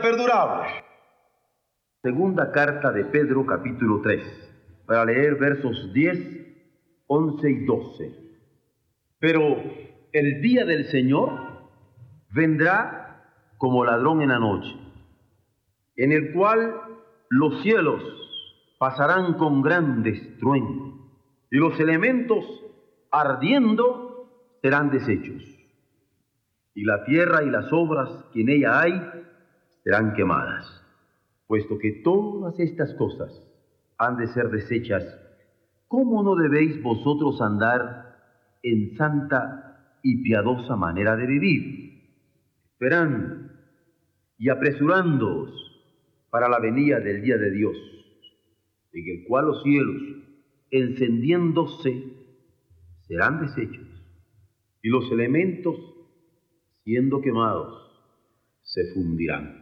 Perdurable. Segunda carta de Pedro capítulo 3, para leer versos 10, 11 y 12. Pero el día del Señor vendrá como ladrón en la noche, en el cual los cielos pasarán con gran estruendo y los elementos ardiendo serán deshechos y la tierra y las obras que en ella hay serán quemadas, puesto que todas estas cosas han de ser desechas, ¿cómo no debéis vosotros andar en santa y piadosa manera de vivir, esperando y apresurándoos para la venida del día de Dios, en el cual los cielos, encendiéndose, serán deshechos, y los elementos siendo quemados, se fundirán.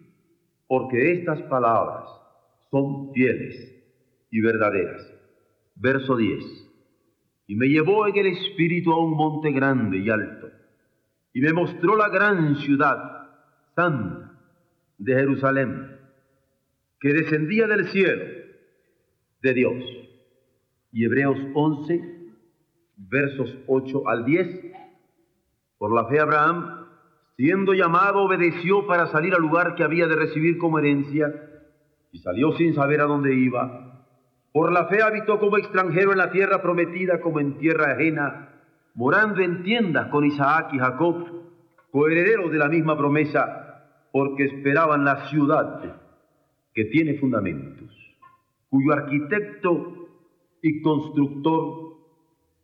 porque estas palabras son fieles y verdaderas. Verso 10. Y me llevó en el espíritu a un monte grande y alto, y me mostró la gran ciudad santa de Jerusalén, que descendía del cielo de Dios. Y Hebreos 11, versos 8 al 10. Por la fe Abraham, siendo llamado, obedeció para salir al lugar que había de recibir como herencia, y salió sin saber a dónde iba. Por la fe habitó como extranjero en la tierra prometida como en tierra ajena, morando en tiendas con Isaac y Jacob, coherederos de la misma promesa, porque esperaban la ciudad que tiene fundamentos, cuyo arquitecto y constructor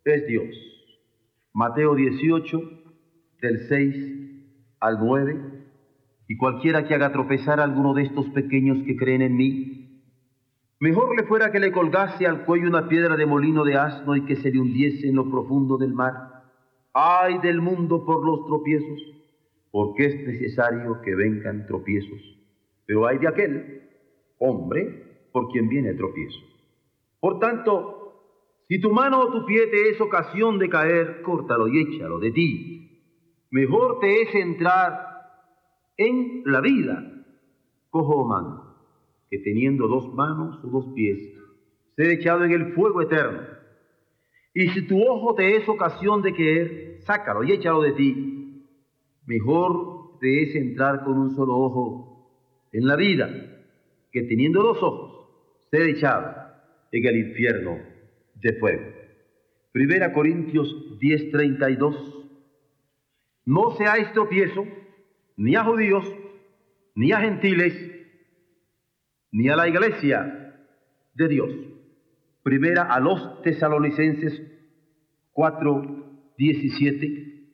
es Dios. Mateo 18, del 6 al 9, y cualquiera que haga tropezar a alguno de estos pequeños que creen en mí, mejor le fuera que le colgase al cuello una piedra de molino de asno y que se le hundiese en lo profundo del mar. Ay del mundo por los tropiezos, porque es necesario que vengan tropiezos. Pero hay de aquel hombre por quien viene el tropiezo. Por tanto, si tu mano o tu pie te es ocasión de caer, córtalo y échalo de ti. Mejor te es entrar en la vida, cojo mano, que teniendo dos manos o dos pies, ser echado en el fuego eterno. Y si tu ojo te es ocasión de caer, sácalo y échalo de ti. Mejor te es entrar con un solo ojo en la vida, que teniendo dos ojos, ser echado en el infierno de fuego. Primera Corintios 10:32. No seáis tropiezo ni a judíos, ni a gentiles, ni a la iglesia de Dios. Primera a los tesalonicenses 4:17.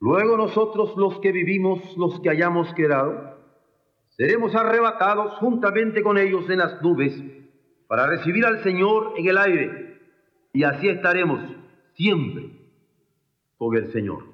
Luego nosotros los que vivimos, los que hayamos quedado, seremos arrebatados juntamente con ellos en las nubes para recibir al Señor en el aire. Y así estaremos siempre con el Señor.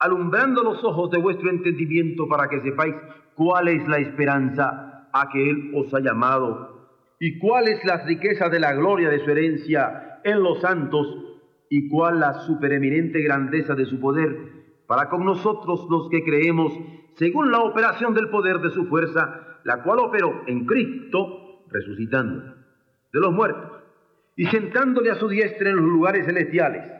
alumbrando los ojos de vuestro entendimiento para que sepáis cuál es la esperanza a que Él os ha llamado y cuál es la riqueza de la gloria de su herencia en los santos y cuál la supereminente grandeza de su poder para con nosotros los que creemos según la operación del poder de su fuerza, la cual operó en Cristo resucitando de los muertos y sentándole a su diestra en los lugares celestiales,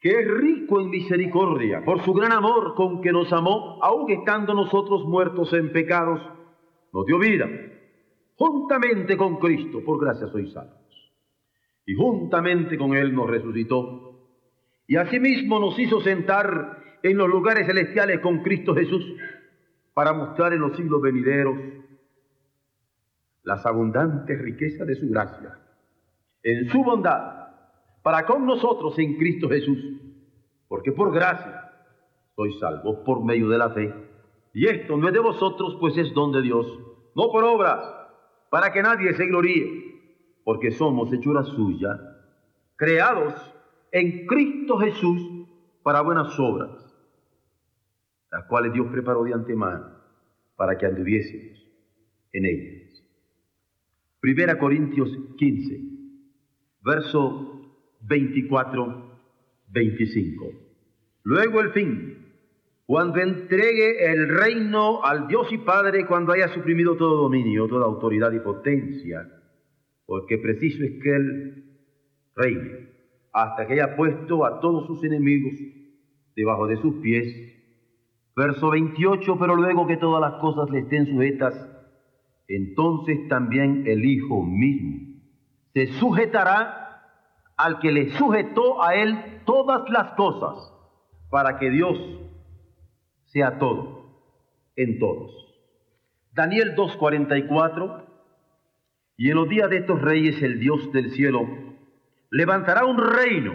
que es rico en misericordia, por su gran amor con que nos amó, aun estando nosotros muertos en pecados, nos dio vida, juntamente con Cristo, por gracia sois salvos. Y juntamente con Él nos resucitó, y asimismo nos hizo sentar en los lugares celestiales con Cristo Jesús, para mostrar en los siglos venideros las abundantes riquezas de su gracia en su bondad para con nosotros en Cristo Jesús, porque por gracia sois salvos por medio de la fe. Y esto no es de vosotros, pues es don de Dios, no por obras, para que nadie se gloríe, porque somos hechura suya, creados en Cristo Jesús para buenas obras, las cuales Dios preparó de antemano para que anduviésemos en ellas. Primera Corintios 15 verso 24, 25. Luego el fin, cuando entregue el reino al Dios y Padre, cuando haya suprimido todo dominio, toda autoridad y potencia, porque preciso es que Él reine hasta que haya puesto a todos sus enemigos debajo de sus pies. Verso 28, pero luego que todas las cosas le estén sujetas, entonces también el Hijo mismo se sujetará al que le sujetó a él todas las cosas, para que Dios sea todo, en todos. Daniel 2.44, y en los días de estos reyes el Dios del cielo levantará un reino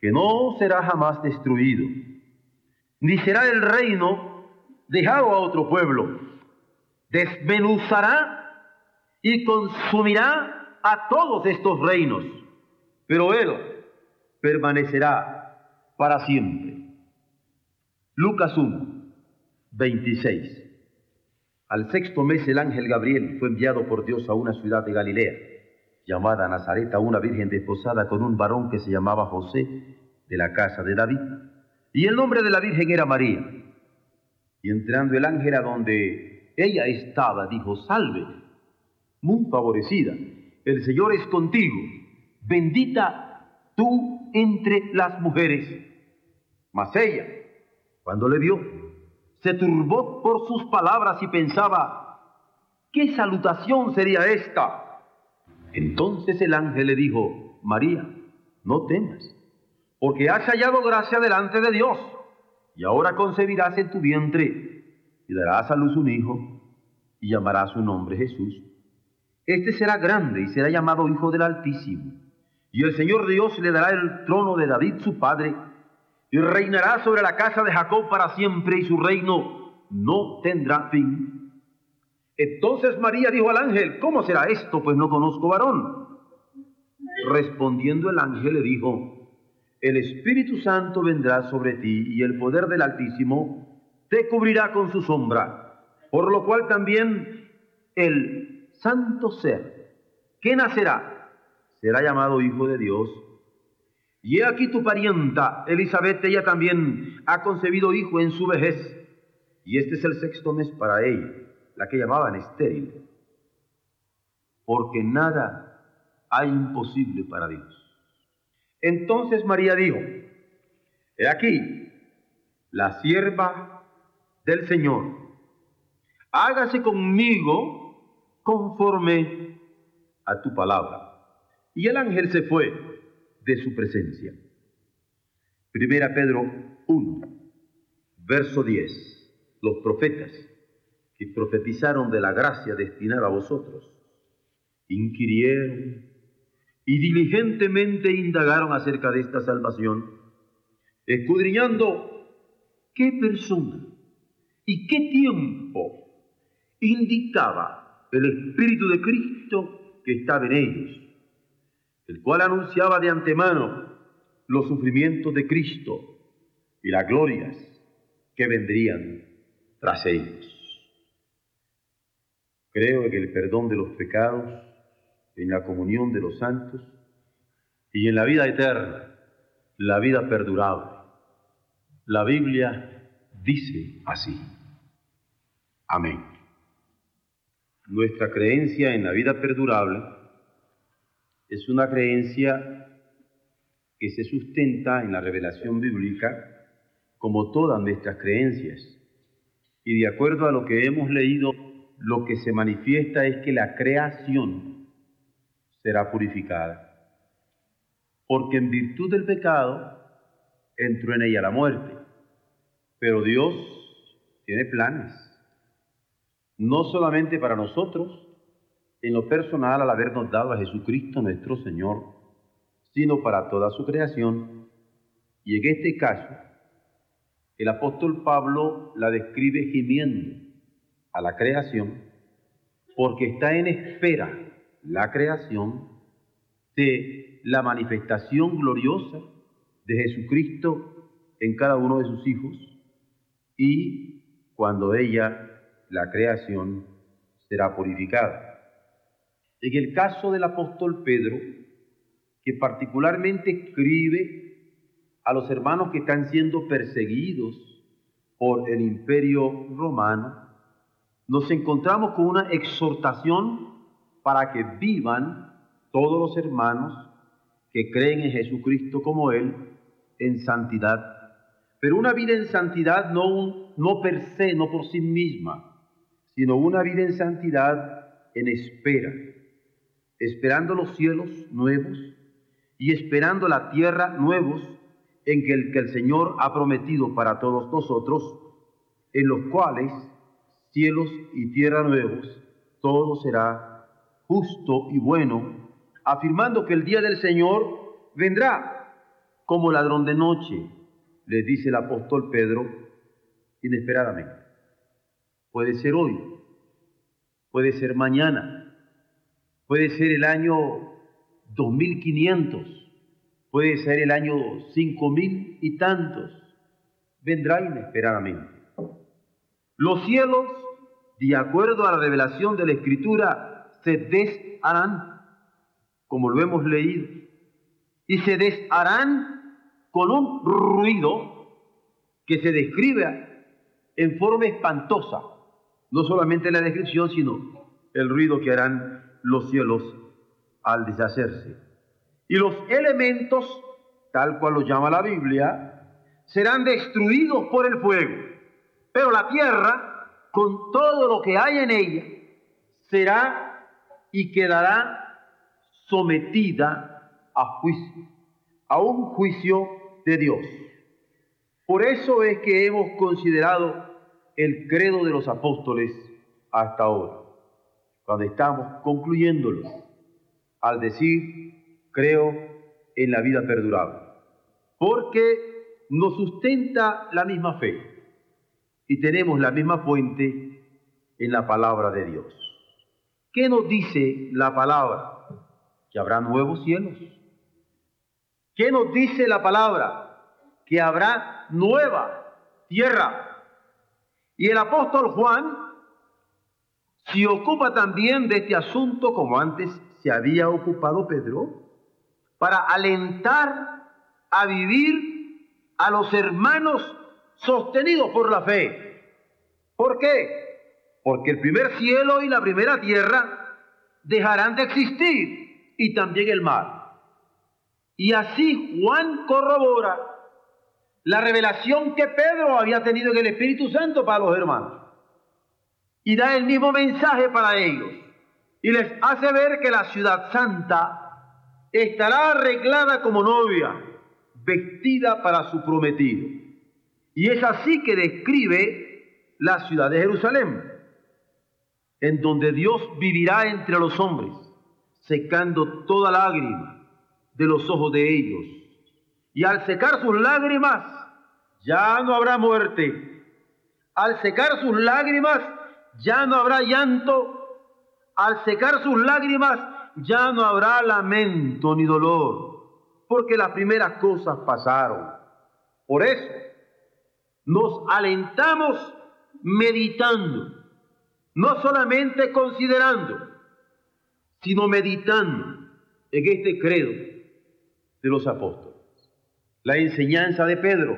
que no será jamás destruido, ni será el reino dejado a otro pueblo, desmenuzará y consumirá a todos estos reinos, pero Él permanecerá para siempre. Lucas 1, 26. Al sexto mes el ángel Gabriel fue enviado por Dios a una ciudad de Galilea, llamada Nazaret, a una virgen desposada con un varón que se llamaba José, de la casa de David. Y el nombre de la virgen era María. Y entrando el ángel a donde ella estaba, dijo, salve, muy favorecida el Señor es contigo, bendita tú entre las mujeres. Mas ella, cuando le vio, se turbó por sus palabras y pensaba, ¿qué salutación sería esta? Entonces el ángel le dijo, María, no temas, porque has hallado gracia delante de Dios, y ahora concebirás en tu vientre, y darás a luz un hijo, y llamarás su nombre Jesús este será grande y será llamado Hijo del Altísimo. Y el Señor Dios le dará el trono de David su padre, y reinará sobre la casa de Jacob para siempre, y su reino no tendrá fin. Entonces María dijo al ángel, ¿cómo será esto? Pues no conozco varón. Respondiendo el ángel le dijo, el Espíritu Santo vendrá sobre ti y el poder del Altísimo te cubrirá con su sombra, por lo cual también el santo ser que nacerá será llamado Hijo de Dios. Y he aquí tu parienta, Elizabeth, ella también ha concebido hijo en su vejez, y este es el sexto mes para ella, la que llamaban estéril, porque nada hay imposible para Dios. Entonces María dijo, he aquí, la sierva del Señor, hágase conmigo conforme a tu palabra. Y el ángel se fue de su presencia. Primera Pedro 1, verso 10. Los profetas que profetizaron de la gracia destinada a vosotros, inquirieron y diligentemente indagaron acerca de esta salvación, escudriñando qué persona y qué tiempo indicaba el Espíritu de Cristo que estaba en ellos, el cual anunciaba de antemano los sufrimientos de Cristo y las glorias que vendrían tras ellos. Creo en el perdón de los pecados en la comunión de los santos y en la vida eterna, la vida perdurable. La Biblia dice así. Amén. Nuestra creencia en la vida perdurable es una creencia que se sustenta en la revelación bíblica como todas nuestras creencias. Y de acuerdo a lo que hemos leído, lo que se manifiesta es que la creación será purificada. Porque en virtud del pecado entró en ella la muerte. Pero Dios tiene planes, no solamente para nosotros, en lo personal al habernos dado a Jesucristo nuestro Señor, sino para toda su creación. Y en este caso, el apóstol Pablo la describe gimiendo a la creación porque está en espera la creación de la manifestación gloriosa de Jesucristo en cada uno de sus hijos y cuando ella, la creación, será purificada. En el caso del apóstol Pedro, que particularmente escribe a los hermanos que están siendo perseguidos por el imperio romano, nos encontramos con una exhortación para que vivan todos los hermanos que creen en Jesucristo como Él en santidad. Pero una vida en santidad no, no per se, no por sí misma, sino una vida en santidad en espera, esperando los cielos nuevos y esperando la tierra nuevos en que el, que el Señor ha prometido para todos nosotros, en los cuales cielos y tierra nuevos, todo será justo y bueno, afirmando que el día del Señor vendrá como ladrón de noche, le dice el apóstol Pedro inesperadamente. Puede ser hoy, puede ser mañana, puede ser el año 2500, puede ser el año 5000 y tantos, vendrá inesperadamente. Los cielos, de acuerdo a la revelación de la Escritura, se desharán, como lo hemos leído, y se desharán con un ruido que se describe en forma espantosa, no solamente la descripción, sino el ruido que harán los cielos al deshacerse. Y los elementos, tal cual los llama la Biblia, serán destruidos por el fuego, pero la tierra, con todo lo que hay en ella, será y quedará sometida a juicio, a un juicio de Dios. Por eso es que hemos considerado el credo de los apóstoles hasta ahora, cuando estamos concluyéndolo, al decir, creo en la vida perdurable, porque nos sustenta la misma fe. y tenemos la misma fuente en la palabra de Dios. ¿Qué nos dice la palabra? Que habrá nuevos cielos. ¿Qué nos dice la palabra? Que habrá nueva tierra. Y el apóstol Juan se ocupa también de este asunto como antes se había ocupado Pedro, para alentar a vivir a los hermanos sostenidos por la fe. ¿Por qué? Porque el primer cielo y la primera tierra dejarán de existir y también el mar. Y así Juan corrobora la revelación que Pedro había tenido en el Espíritu Santo para los hermanos. Y da el mismo mensaje para ellos. Y les hace ver que la ciudad santa estará arreglada como novia, vestida para su prometido. Y es así que describe la ciudad de Jerusalén, en donde Dios vivirá entre los hombres, secando toda lágrima de los ojos de ellos. Y al secar sus lágrimas, ya no habrá muerte. Al secar sus lágrimas, ya no habrá llanto. Al secar sus lágrimas, ya no habrá lamento ni dolor, porque las primeras cosas pasaron. Por eso, nos alentamos meditando, no solamente considerando, sino meditando en este credo de los apóstoles. La enseñanza de Pedro,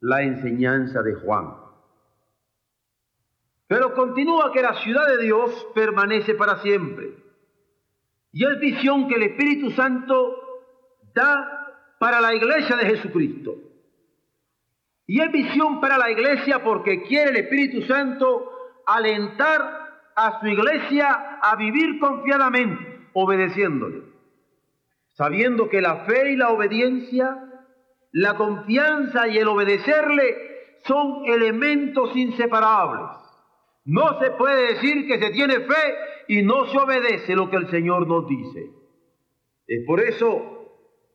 la enseñanza de Juan. Pero continúa que la ciudad de Dios permanece para siempre. Y es visión que el Espíritu Santo da para la iglesia de Jesucristo. Y es visión para la iglesia porque quiere el Espíritu Santo alentar a su iglesia a vivir confiadamente, obedeciéndole sabiendo que la fe y la obediencia, la confianza y el obedecerle son elementos inseparables. No se puede decir que se tiene fe y no se obedece lo que el Señor nos dice. Es por eso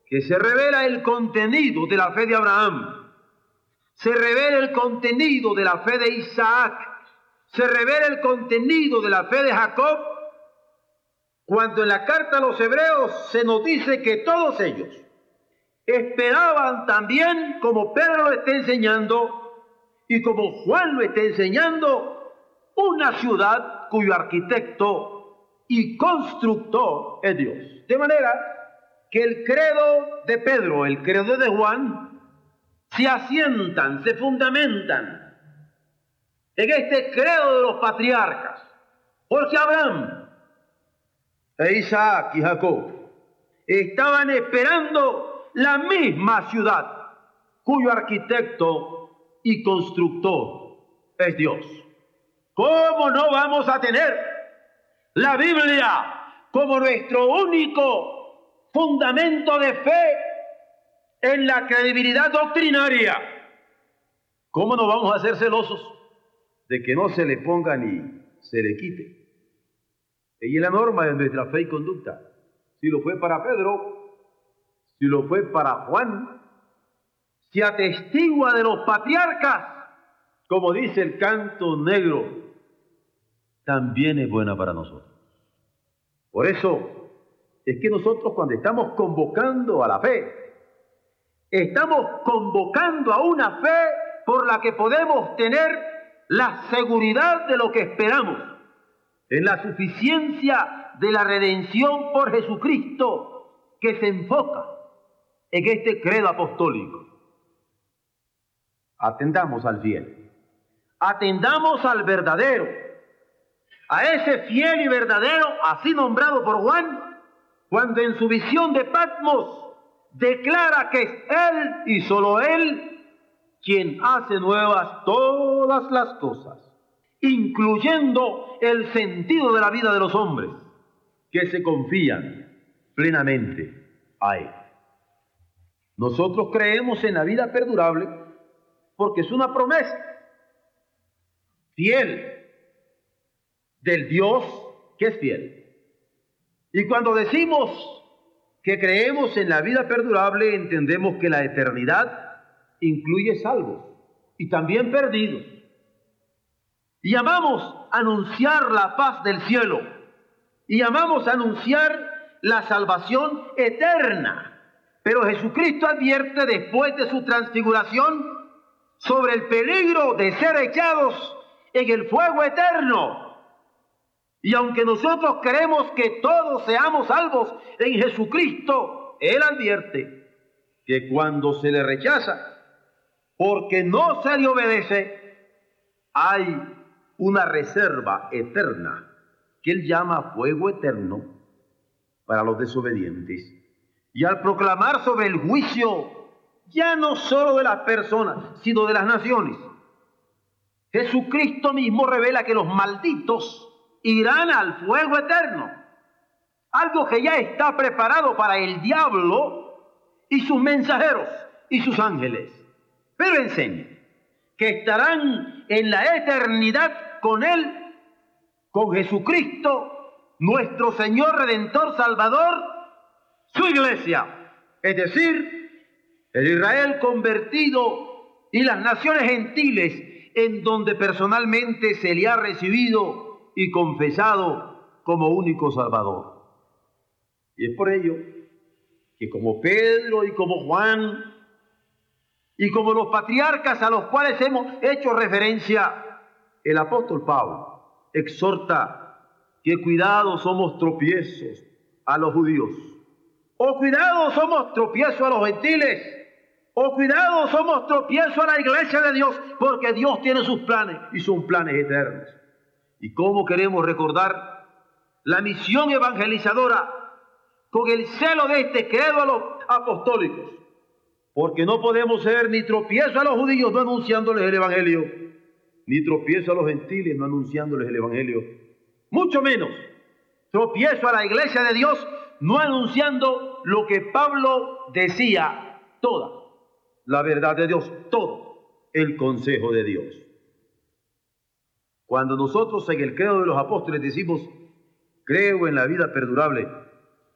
que se revela el contenido de la fe de Abraham, se revela el contenido de la fe de Isaac, se revela el contenido de la fe de Jacob. Cuando en la carta a los hebreos se nos dice que todos ellos esperaban también, como Pedro lo está enseñando y como Juan lo está enseñando, una ciudad cuyo arquitecto y constructor es Dios. De manera que el credo de Pedro, el credo de Juan, se asientan, se fundamentan en este credo de los patriarcas. Porque Abraham e Isaac y Jacob estaban esperando la misma ciudad cuyo arquitecto y constructor es Dios. ¿Cómo no vamos a tener la Biblia como nuestro único fundamento de fe en la credibilidad doctrinaria? ¿Cómo no vamos a ser celosos de que no se le ponga ni se le quite? Y es la norma de nuestra fe y conducta. Si lo fue para Pedro, si lo fue para Juan, si atestigua de los patriarcas, como dice el canto negro, también es buena para nosotros. Por eso es que nosotros cuando estamos convocando a la fe, estamos convocando a una fe por la que podemos tener la seguridad de lo que esperamos en la suficiencia de la redención por Jesucristo que se enfoca en este credo apostólico. Atendamos al fiel, atendamos al verdadero, a ese fiel y verdadero, así nombrado por Juan, cuando en su visión de Patmos declara que es Él y solo Él quien hace nuevas todas las cosas incluyendo el sentido de la vida de los hombres, que se confían plenamente a Él. Nosotros creemos en la vida perdurable porque es una promesa fiel del Dios que es fiel. Y cuando decimos que creemos en la vida perdurable, entendemos que la eternidad incluye salvos y también perdidos Y amamos anunciar la paz del cielo. Y amamos anunciar la salvación eterna. Pero Jesucristo advierte después de su transfiguración sobre el peligro de ser echados en el fuego eterno. Y aunque nosotros queremos que todos seamos salvos en Jesucristo, Él advierte que cuando se le rechaza, porque no se le obedece, hay una reserva eterna que Él llama fuego eterno para los desobedientes. Y al proclamar sobre el juicio, ya no solo de las personas, sino de las naciones, Jesucristo mismo revela que los malditos irán al fuego eterno. Algo que ya está preparado para el diablo y sus mensajeros y sus ángeles. Pero enseña que estarán en la eternidad con Él, con Jesucristo, nuestro Señor Redentor Salvador, su iglesia, es decir, el Israel convertido y las naciones gentiles en donde personalmente se le ha recibido y confesado como único Salvador. Y es por ello que como Pedro y como Juan y como los patriarcas a los cuales hemos hecho referencia, el apóstol Pablo exhorta que cuidado somos tropiezos a los judíos o cuidado, somos tropiezo a los gentiles. O cuidado, somos tropiezo a la iglesia de Dios, porque Dios tiene sus planes y son planes eternos. ¿Y cómo queremos recordar la misión evangelizadora con el celo de este credo a los apostólicos? Porque no podemos ser ni tropiezo a los judíos no anunciándoles el evangelio, ni tropiezo a los gentiles no anunciándoles el evangelio, mucho menos tropiezo a la iglesia de Dios no anunciando lo que Pablo decía, toda la verdad de Dios, todo el consejo de Dios. Cuando nosotros en el credo de los apóstoles decimos, creo en la vida perdurable,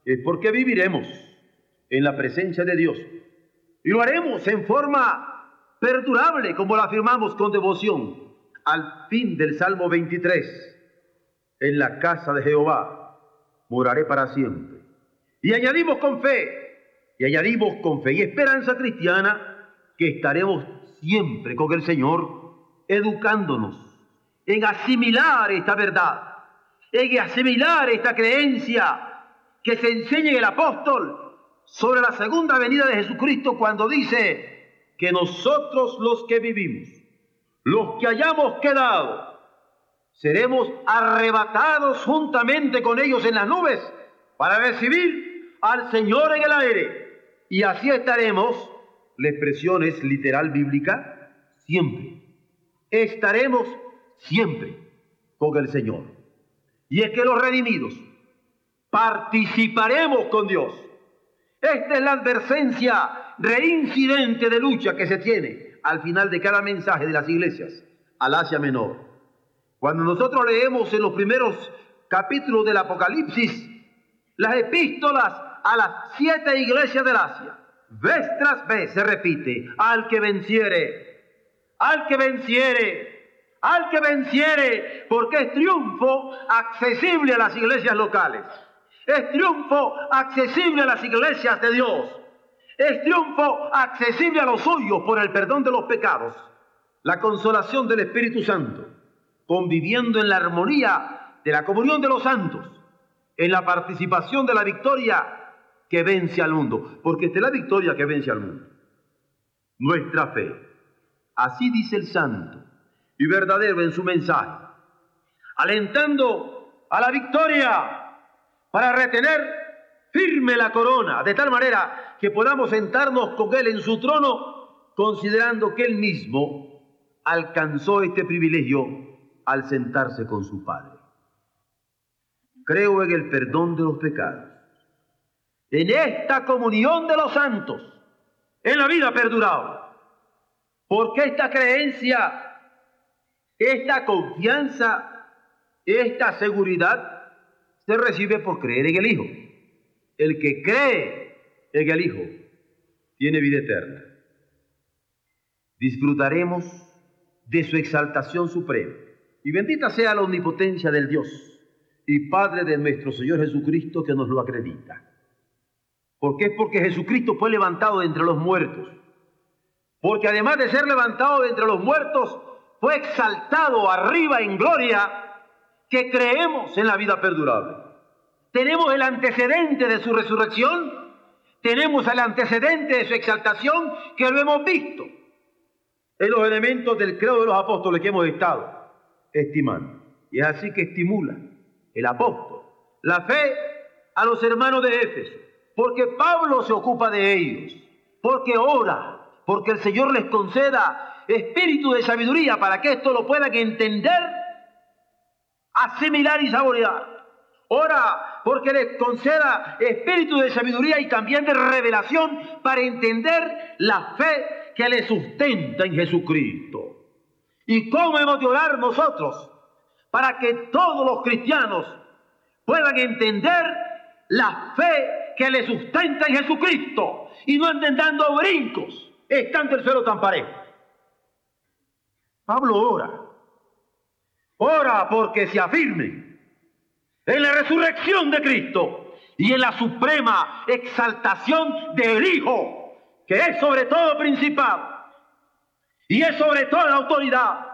es porque viviremos en la presencia de Dios. Y lo haremos en forma perdurable, como lo afirmamos con devoción, al fin del Salmo 23. En la casa de Jehová moraré para siempre. Y añadimos con fe, y añadimos con fe y esperanza cristiana que estaremos siempre con el Señor educándonos en asimilar esta verdad, en asimilar esta creencia que se enseña en el apóstol sobre la segunda venida de Jesucristo cuando dice que nosotros los que vivimos, los que hayamos quedado, seremos arrebatados juntamente con ellos en las nubes para recibir al Señor en el aire. Y así estaremos, la expresión es literal bíblica, siempre. Estaremos siempre con el Señor. Y es que los redimidos participaremos con Dios. Esta es la advertencia reincidente de lucha que se tiene al final de cada mensaje de las iglesias al Asia Menor. Cuando nosotros leemos en los primeros capítulos del Apocalipsis las epístolas a las siete iglesias del Asia. Vez tras vez se repite, al que venciere, al que venciere, al que venciere, porque es triunfo accesible a las iglesias locales. Es triunfo accesible a las iglesias de Dios. Es triunfo accesible a los suyos por el perdón de los pecados. La consolación del Espíritu Santo, conviviendo en la armonía de la comunión de los santos, en la participación de la victoria que vence al mundo, porque es la victoria que vence al mundo. Nuestra fe. Así dice el santo y verdadero en su mensaje, alentando a la victoria para retener firme la corona, de tal manera que podamos sentarnos con Él en su trono, considerando que Él mismo alcanzó este privilegio al sentarse con su Padre. Creo en el perdón de los pecados en esta comunión de los santos, en la vida perdurable. Porque esta creencia, esta confianza, esta seguridad se recibe por creer en el Hijo. El que cree en el Hijo tiene vida eterna. Disfrutaremos de su exaltación suprema, Y bendita sea la omnipotencia del Dios y Padre de nuestro Señor Jesucristo que nos lo acredita. ¿Por qué? Porque Jesucristo fue levantado de entre los muertos. Porque además de ser levantado de entre los muertos, fue exaltado arriba en gloria que creemos en la vida perdurable. Tenemos el antecedente de su resurrección, tenemos el antecedente de su exaltación que lo hemos visto en los elementos del credo de los apóstoles que hemos estado estimando. Y es así que estimula el apóstol la fe a los hermanos de Éfeso, porque Pablo se ocupa de ellos, porque ora, porque el Señor les conceda espíritu de sabiduría para que esto lo puedan entender, asimilar y saborear. Ora porque les conceda espíritu de sabiduría y también de revelación para entender la fe que les sustenta en Jesucristo. ¿Y cómo hemos de orar nosotros para que todos los cristianos puedan entender la fe que les sustenta en Jesucristo y no anden dando brincos estando el suelo tan parejo? Pablo ora. Ora porque se afirmen en la resurrección de Cristo y en la suprema exaltación del Hijo, que es sobre todo principal y es sobre toda autoridad,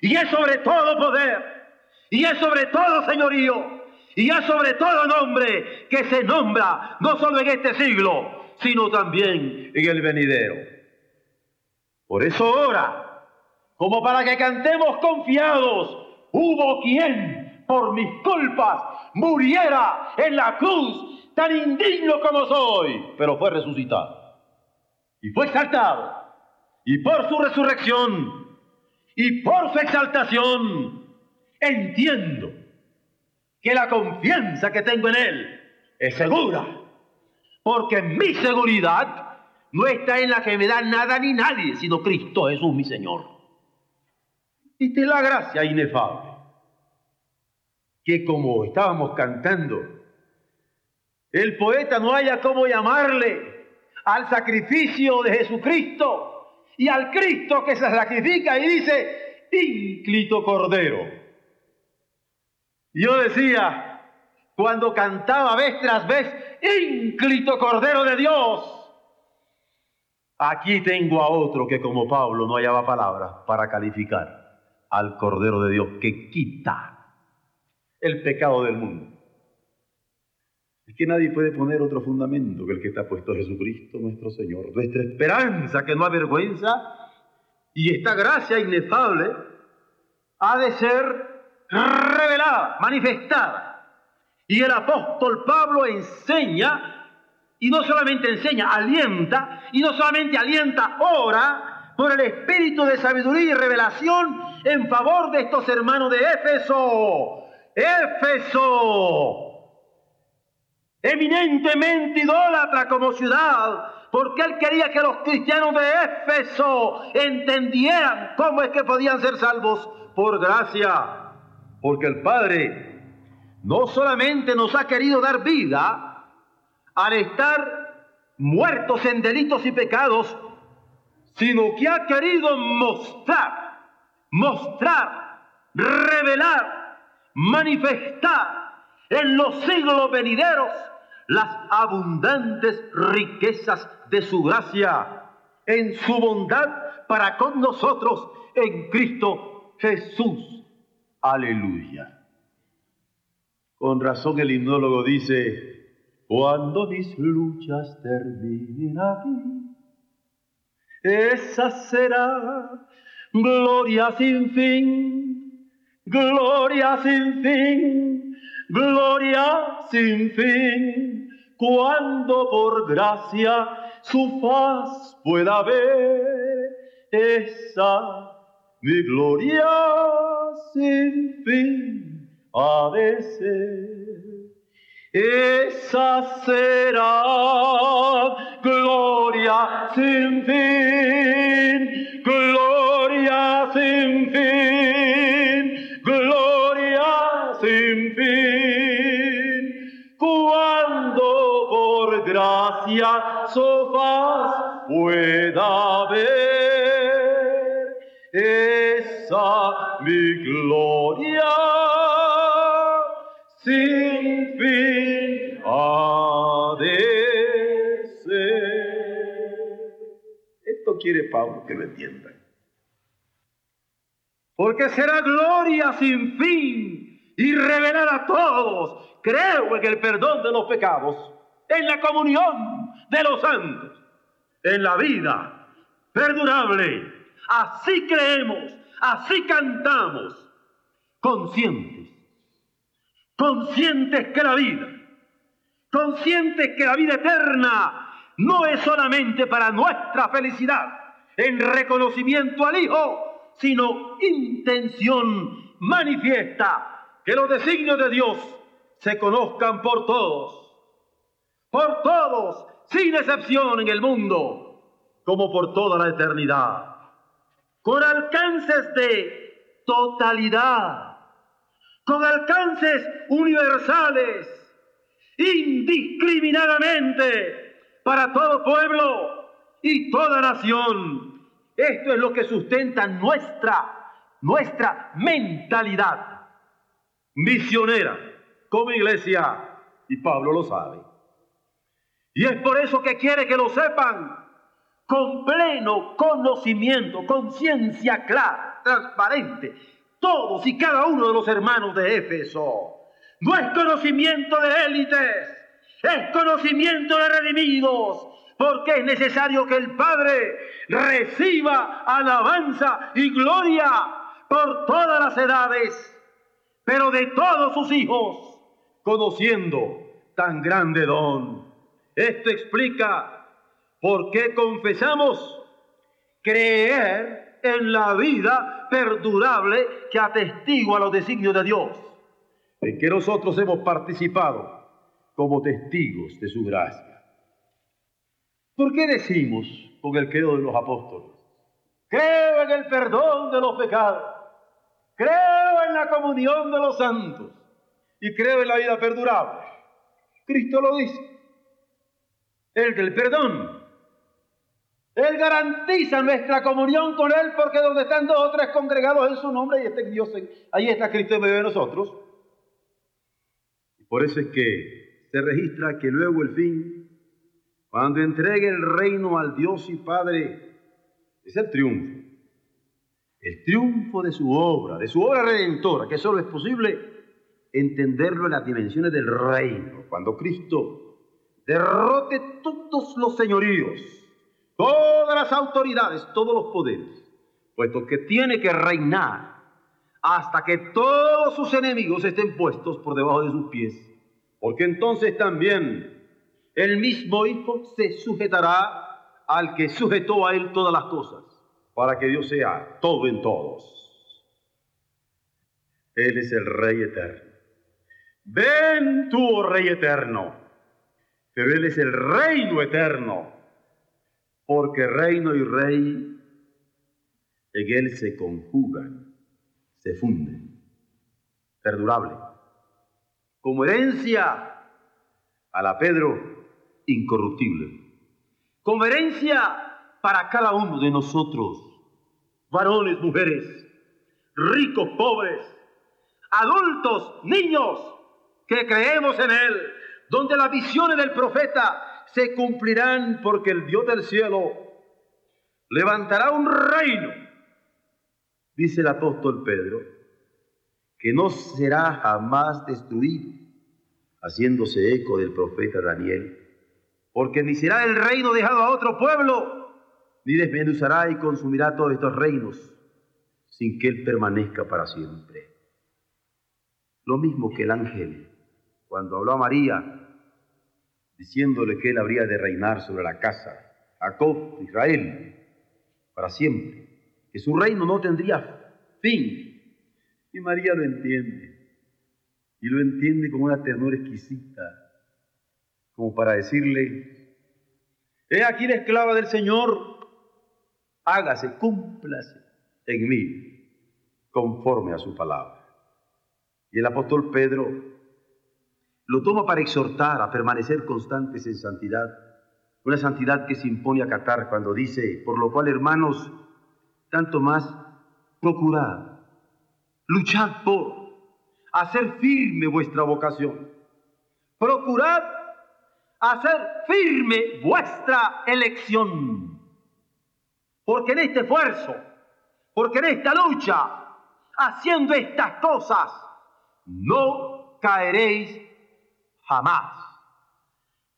y es sobre todo poder, y es sobre todo señorío, y es sobre todo nombre que se nombra no solo en este siglo, sino también en el venidero. Por eso ahora, como para que cantemos confiados, hubo quien por mis culpas muriera en la cruz, tan indigno como soy, pero fue resucitado y fue exaltado y por su resurrección y por su exaltación, entiendo que la confianza que tengo en Él es segura, porque mi seguridad no está en la que me da nada ni nadie, sino Cristo Jesús mi Señor. Y te la gracia inefable, que como estábamos cantando, el poeta no haya cómo llamarle al sacrificio de Jesucristo, y al Cristo que se sacrifica y dice, ínclito cordero. Yo decía, cuando cantaba vez tras vez, ínclito cordero de Dios, aquí tengo a otro que como Pablo no hallaba palabras para calificar al cordero de Dios que quita el pecado del mundo. Es que nadie puede poner otro fundamento que el que está puesto Jesucristo nuestro Señor. Nuestra esperanza que no avergüenza y esta gracia inefable ha de ser revelada, manifestada. Y el apóstol Pablo enseña, y no solamente enseña, alienta, y no solamente alienta, ora por el espíritu de sabiduría y revelación en favor de estos hermanos de Éfeso. Éfeso eminentemente idólatra como ciudad, porque él quería que los cristianos de Éfeso entendieran cómo es que podían ser salvos por gracia, porque el Padre no solamente nos ha querido dar vida al estar muertos en delitos y pecados, sino que ha querido mostrar, mostrar, revelar, manifestar en los siglos venideros las abundantes riquezas de su gracia en su bondad para con nosotros en Cristo Jesús. Aleluya. Con razón el himnólogo dice, cuando mis luchas terminen aquí, esa será gloria sin fin, gloria sin fin, gloria sin fin. Cuando por gracia su faz pueda ver esa mi gloria sin fin a veces esa será gloria sin fin gloria sin fin gloria sin fin. Cuando por gracia faz pueda ver esa mi gloria Quiere Pablo que lo entiendan. Porque será gloria sin fin y revelar a todos. Creo en el perdón de los pecados, en la comunión de los santos, en la vida perdurable. Así creemos, así cantamos, conscientes, conscientes que la vida, conscientes que la vida eterna no es solamente para nuestra felicidad, en reconocimiento al Hijo, sino intención manifiesta que los designios de Dios se conozcan por todos, por todos, sin excepción en el mundo, como por toda la eternidad, con alcances de totalidad, con alcances universales, indiscriminadamente para todo pueblo y toda nación. Esto es lo que sustenta nuestra, nuestra mentalidad misionera como iglesia, y Pablo lo sabe. Y es por eso que quiere que lo sepan con pleno conocimiento, conciencia clara, transparente, todos y cada uno de los hermanos de Éfeso. No es conocimiento de élites, es conocimiento de redimidos, porque es necesario que el Padre reciba alabanza y gloria por todas las edades, pero de todos sus hijos, conociendo tan grande don. Esto explica por qué confesamos creer en la vida perdurable que atestigua los designios de Dios, en que nosotros hemos participado como testigos de su gracia. ¿Por qué decimos con el credo de los apóstoles? Creo en el perdón de los pecados, creo en la comunión de los santos y creo en la vida perdurable. Cristo lo dice. El del perdón. Él garantiza nuestra comunión con Él porque donde están dos o tres congregados en su nombre, ahí está Dios, ahí está Cristo en medio de nosotros. Por eso es que se registra que luego el fin, cuando entregue el reino al Dios y Padre, es el triunfo. El triunfo de su obra, de su obra redentora, que solo es posible entenderlo en las dimensiones del reino, cuando Cristo derrote todos los señoríos, todas las autoridades, todos los poderes, puesto que tiene que reinar hasta que todos sus enemigos estén puestos por debajo de sus pies porque entonces también el mismo Hijo se sujetará al que sujetó a él todas las cosas, para que Dios sea todo en todos. Él es el Rey eterno. Ven tú, oh Rey eterno, pero Él es el reino eterno, porque reino y rey en Él se conjugan, se funden, perdurable como herencia a la Pedro incorruptible, como herencia para cada uno de nosotros, varones, mujeres, ricos, pobres, adultos, niños, que creemos en Él, donde las visiones del profeta se cumplirán porque el Dios del cielo levantará un reino, dice el apóstol Pedro, que no será jamás destruido, haciéndose eco del profeta Daniel, porque ni será el reino dejado a otro pueblo, ni desmenuzará y consumirá todos estos reinos, sin que él permanezca para siempre. Lo mismo que el ángel, cuando habló a María, diciéndole que él habría de reinar sobre la casa, Jacob, Israel, para siempre, que su reino no tendría fin, y María lo entiende. Y lo entiende con una ternura exquisita, como para decirle, he aquí la esclava del Señor, hágase, cúmplase en mí, conforme a su palabra. Y el apóstol Pedro lo toma para exhortar a permanecer constantes en santidad, una santidad que se impone a catar cuando dice, por lo cual, hermanos, tanto más procurad Luchad por hacer firme vuestra vocación. Procurad hacer firme vuestra elección. Porque en este esfuerzo, porque en esta lucha, haciendo estas cosas, no caeréis jamás.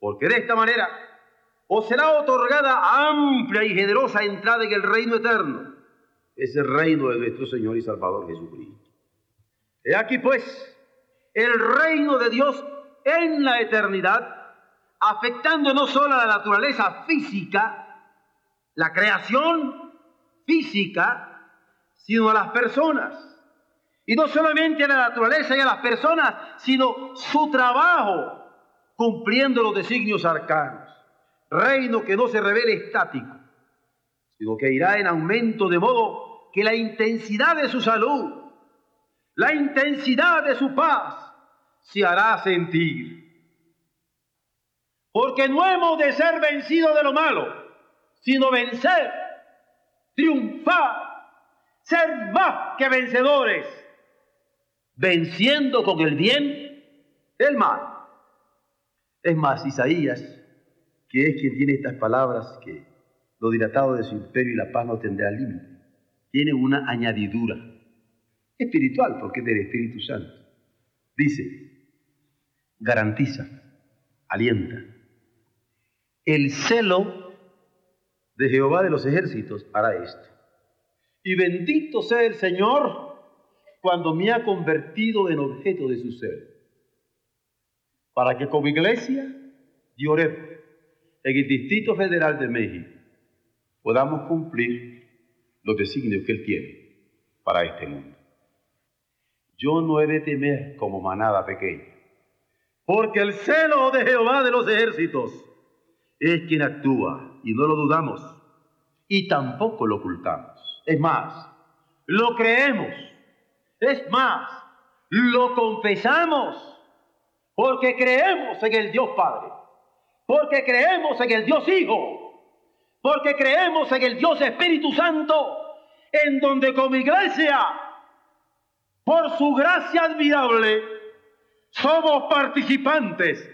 Porque de esta manera os será otorgada amplia y generosa entrada en el reino eterno. Es el reino de nuestro Señor y Salvador Jesucristo. He aquí pues el reino de Dios en la eternidad, afectando no solo a la naturaleza física, la creación física, sino a las personas. Y no solamente a la naturaleza y a las personas, sino su trabajo cumpliendo los designios arcanos. Reino que no se revele estático, sino que irá en aumento de modo que la intensidad de su salud, la intensidad de su paz, se hará sentir. Porque no hemos de ser vencidos de lo malo, sino vencer, triunfar, ser más que vencedores, venciendo con el bien el mal. Es más, Isaías, que es quien tiene estas palabras, que lo dilatado de su imperio y la paz no tendrá límite, tiene una añadidura espiritual, porque es del Espíritu Santo. Dice, garantiza, alienta. El celo de Jehová de los ejércitos hará esto. Y bendito sea el Señor cuando me ha convertido en objeto de su celo para que como iglesia de Oreb, en el Distrito Federal de México, podamos cumplir los designios que Él tiene para este mundo. Yo no he de temer como manada pequeña, porque el celo de Jehová de los ejércitos es quien actúa y no lo dudamos y tampoco lo ocultamos. Es más, lo creemos, es más, lo confesamos porque creemos en el Dios Padre, porque creemos en el Dios Hijo, porque creemos en el Dios Espíritu Santo, en donde como iglesia, por su gracia admirable, somos participantes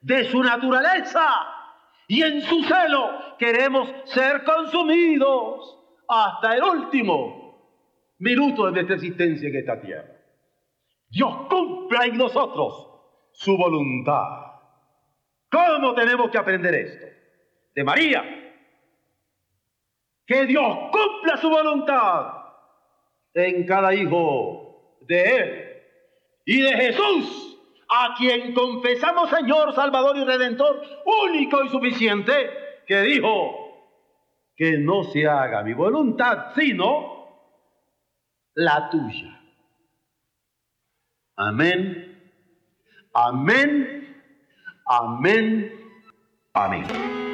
de su naturaleza y en su celo queremos ser consumidos hasta el último minuto de nuestra existencia en esta tierra. Dios cumpla en nosotros su voluntad. ¿Cómo tenemos que aprender esto? De María. Que Dios cumpla su voluntad en cada hijo de Él. Y de Jesús, a quien confesamos Señor, Salvador y Redentor, único y suficiente, que dijo que no se haga mi voluntad, sino la tuya. Amén Amén, amén, amén.